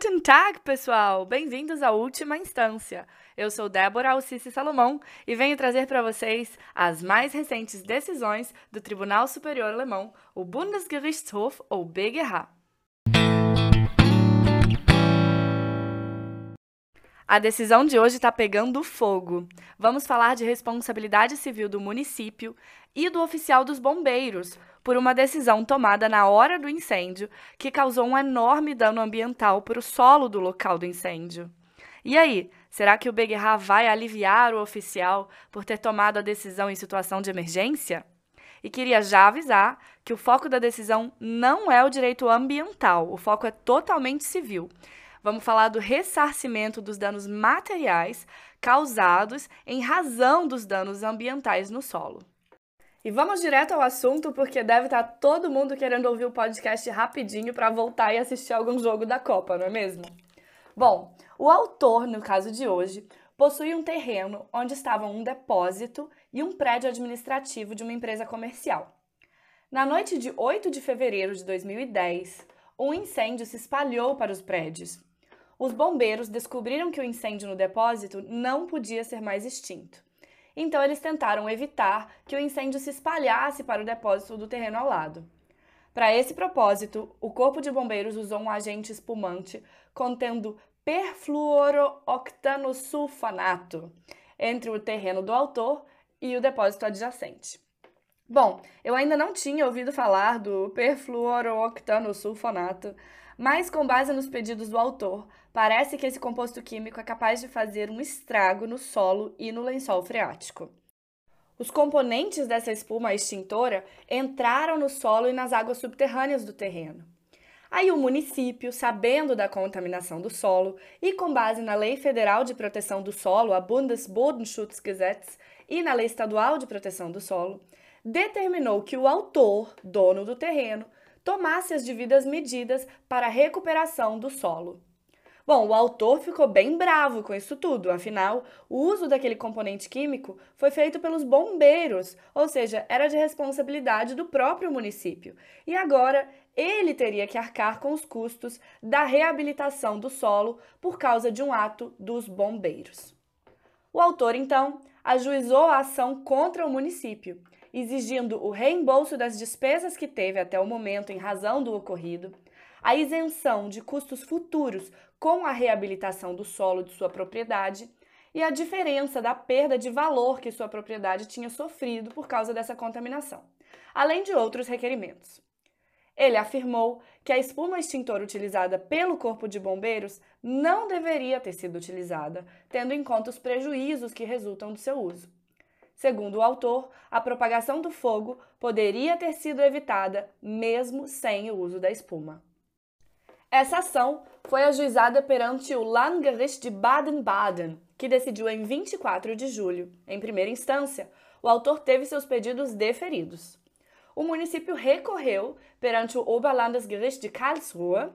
Guten Tag, pessoal! Bem-vindos à última instância. Eu sou Débora Alcice Salomão e venho trazer para vocês as mais recentes decisões do Tribunal Superior Alemão, o Bundesgerichtshof ou BGH. A decisão de hoje está pegando fogo. Vamos falar de responsabilidade civil do município e do oficial dos bombeiros por uma decisão tomada na hora do incêndio que causou um enorme dano ambiental para o solo do local do incêndio. E aí, será que o BGH vai aliviar o oficial por ter tomado a decisão em situação de emergência? E queria já avisar que o foco da decisão não é o direito ambiental, o foco é totalmente civil. Vamos falar do ressarcimento dos danos materiais causados em razão dos danos ambientais no solo. E vamos direto ao assunto, porque deve estar todo mundo querendo ouvir o podcast rapidinho para voltar e assistir algum jogo da Copa, não é mesmo? Bom, o autor, no caso de hoje, possui um terreno onde estavam um depósito e um prédio administrativo de uma empresa comercial. Na noite de 8 de fevereiro de 2010, um incêndio se espalhou para os prédios os bombeiros descobriram que o incêndio no depósito não podia ser mais extinto. Então, eles tentaram evitar que o incêndio se espalhasse para o depósito do terreno ao lado. Para esse propósito, o Corpo de Bombeiros usou um agente espumante contendo perfluorooctanosulfanato entre o terreno do autor e o depósito adjacente. Bom, eu ainda não tinha ouvido falar do perfluorooctanosulfonato, mas com base nos pedidos do autor, parece que esse composto químico é capaz de fazer um estrago no solo e no lençol freático. Os componentes dessa espuma extintora entraram no solo e nas águas subterrâneas do terreno. Aí o município, sabendo da contaminação do solo e com base na Lei Federal de Proteção do Solo, a Bundesbodenschutzgesetz, e na Lei Estadual de Proteção do Solo, determinou que o autor, dono do terreno, tomasse as devidas medidas para a recuperação do solo. Bom, o autor ficou bem bravo com isso tudo, afinal, o uso daquele componente químico foi feito pelos bombeiros, ou seja, era de responsabilidade do próprio município. E agora ele teria que arcar com os custos da reabilitação do solo por causa de um ato dos bombeiros. O autor, então, ajuizou a ação contra o município exigindo o reembolso das despesas que teve até o momento em razão do ocorrido, a isenção de custos futuros com a reabilitação do solo de sua propriedade e a diferença da perda de valor que sua propriedade tinha sofrido por causa dessa contaminação, além de outros requerimentos. Ele afirmou que a espuma extintora utilizada pelo Corpo de Bombeiros não deveria ter sido utilizada, tendo em conta os prejuízos que resultam do seu uso. Segundo o autor, a propagação do fogo poderia ter sido evitada mesmo sem o uso da espuma. Essa ação foi ajuizada perante o Landgericht de Baden-Baden, que decidiu em 24 de julho. Em primeira instância, o autor teve seus pedidos deferidos. O município recorreu perante o Oberlandesgericht de Karlsruhe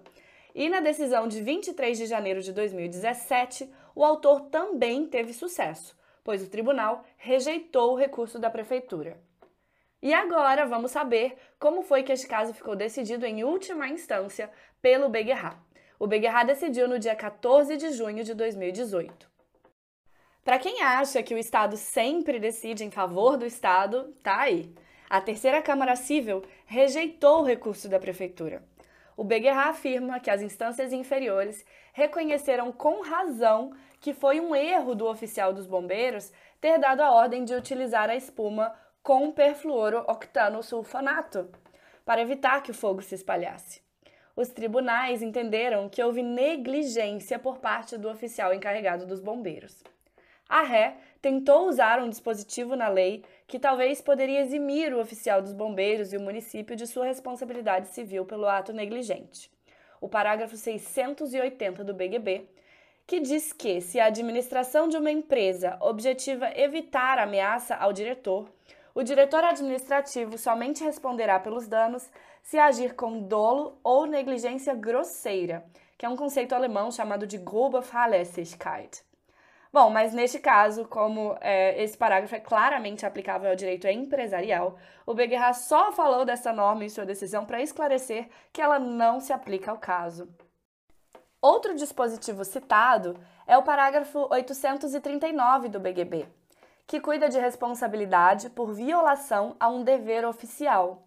e na decisão de 23 de janeiro de 2017, o autor também teve sucesso, pois o tribunal rejeitou o recurso da prefeitura. E agora vamos saber como foi que este caso ficou decidido em última instância pelo BGH. O BGH decidiu no dia 14 de junho de 2018. Para quem acha que o Estado sempre decide em favor do Estado, tá aí. A terceira Câmara Civil rejeitou o recurso da Prefeitura. O BGH afirma que as instâncias inferiores reconheceram com razão que foi um erro do oficial dos bombeiros ter dado a ordem de utilizar a espuma com perfluorooctanosulfonato para evitar que o fogo se espalhasse. Os tribunais entenderam que houve negligência por parte do oficial encarregado dos bombeiros. A ré tentou usar um dispositivo na lei que talvez poderia eximir o oficial dos bombeiros e o município de sua responsabilidade civil pelo ato negligente. O parágrafo 680 do BGB que diz que, se a administração de uma empresa objetiva evitar ameaça ao diretor, o diretor administrativo somente responderá pelos danos se agir com dolo ou negligência grosseira, que é um conceito alemão chamado de grobe Fahrlässigkeit. Bom, mas neste caso, como é, esse parágrafo é claramente aplicável ao direito empresarial, o BGH só falou dessa norma em sua decisão para esclarecer que ela não se aplica ao caso. Outro dispositivo citado é o parágrafo 839 do BGB, que cuida de responsabilidade por violação a um dever oficial.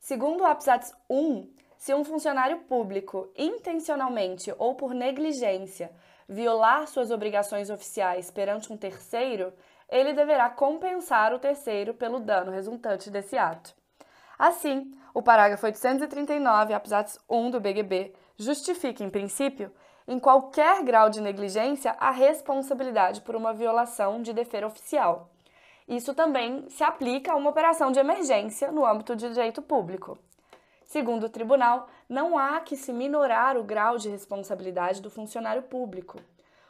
Segundo o Absatz 1, se um funcionário público intencionalmente ou por negligência violar suas obrigações oficiais perante um terceiro, ele deverá compensar o terceiro pelo dano resultante desse ato. Assim, o parágrafo 839, absatz 1 do BGB, justifica, em princípio, em qualquer grau de negligência, a responsabilidade por uma violação de dever oficial. Isso também se aplica a uma operação de emergência no âmbito de direito público. Segundo o tribunal, não há que se minorar o grau de responsabilidade do funcionário público.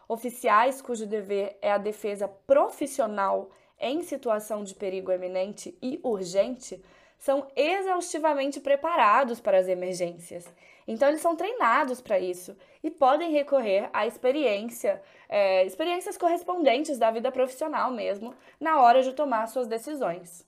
Oficiais cujo dever é a defesa profissional em situação de perigo eminente e urgente são exaustivamente preparados para as emergências. Então, eles são treinados para isso e podem recorrer à experiência, é, experiências correspondentes da vida profissional mesmo, na hora de tomar suas decisões.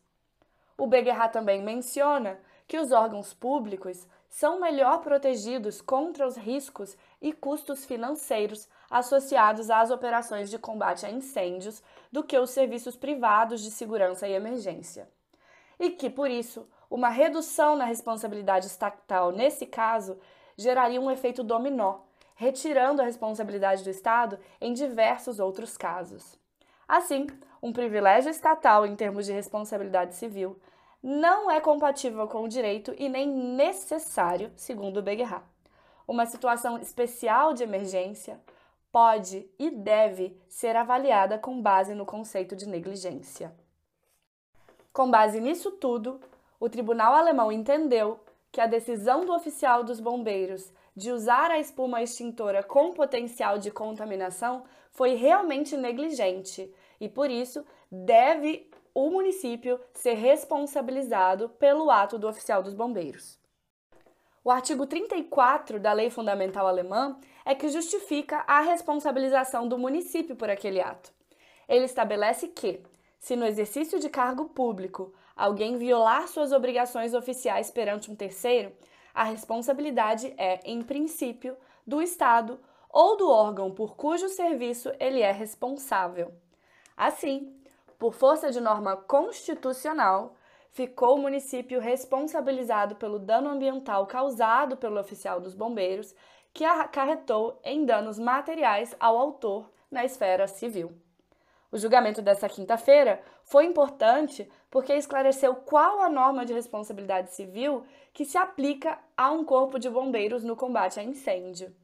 O Beguerra também menciona que os órgãos públicos são melhor protegidos contra os riscos e custos financeiros associados às operações de combate a incêndios do que os serviços privados de segurança e emergência. E que, por isso, uma redução na responsabilidade estatal nesse caso geraria um efeito dominó, retirando a responsabilidade do Estado em diversos outros casos. Assim, um privilégio estatal em termos de responsabilidade civil não é compatível com o direito e nem necessário, segundo Beguerra. Uma situação especial de emergência pode e deve ser avaliada com base no conceito de negligência. Com base nisso tudo, o tribunal alemão entendeu que a decisão do oficial dos bombeiros de usar a espuma extintora com potencial de contaminação foi realmente negligente e, por isso, deve o município ser responsabilizado pelo ato do oficial dos bombeiros. O artigo 34 da Lei Fundamental Alemã é que justifica a responsabilização do município por aquele ato. Ele estabelece que, se no exercício de cargo público alguém violar suas obrigações oficiais perante um terceiro, a responsabilidade é, em princípio, do Estado ou do órgão por cujo serviço ele é responsável. Assim, por força de norma constitucional, ficou o município responsabilizado pelo dano ambiental causado pelo oficial dos bombeiros, que acarretou em danos materiais ao autor na esfera civil. O julgamento dessa quinta-feira foi importante porque esclareceu qual a norma de responsabilidade civil que se aplica a um corpo de bombeiros no combate a incêndio.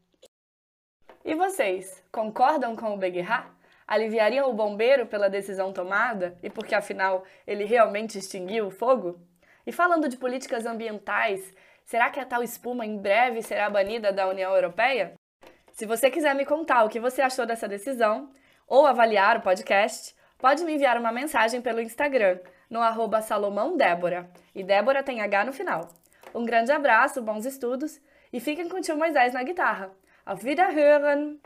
E vocês, concordam com o Beguerra? aliviariam o bombeiro pela decisão tomada e porque afinal ele realmente extinguiu o fogo? E falando de políticas ambientais, será que a tal espuma em breve será banida da União Europeia? Se você quiser me contar o que você achou dessa decisão ou avaliar o podcast, pode me enviar uma mensagem pelo Instagram, no arroba Salomão Débora, e Débora tem H no final. Um grande abraço, bons estudos e fiquem com o tio Moisés na guitarra. Auf Wiederhören!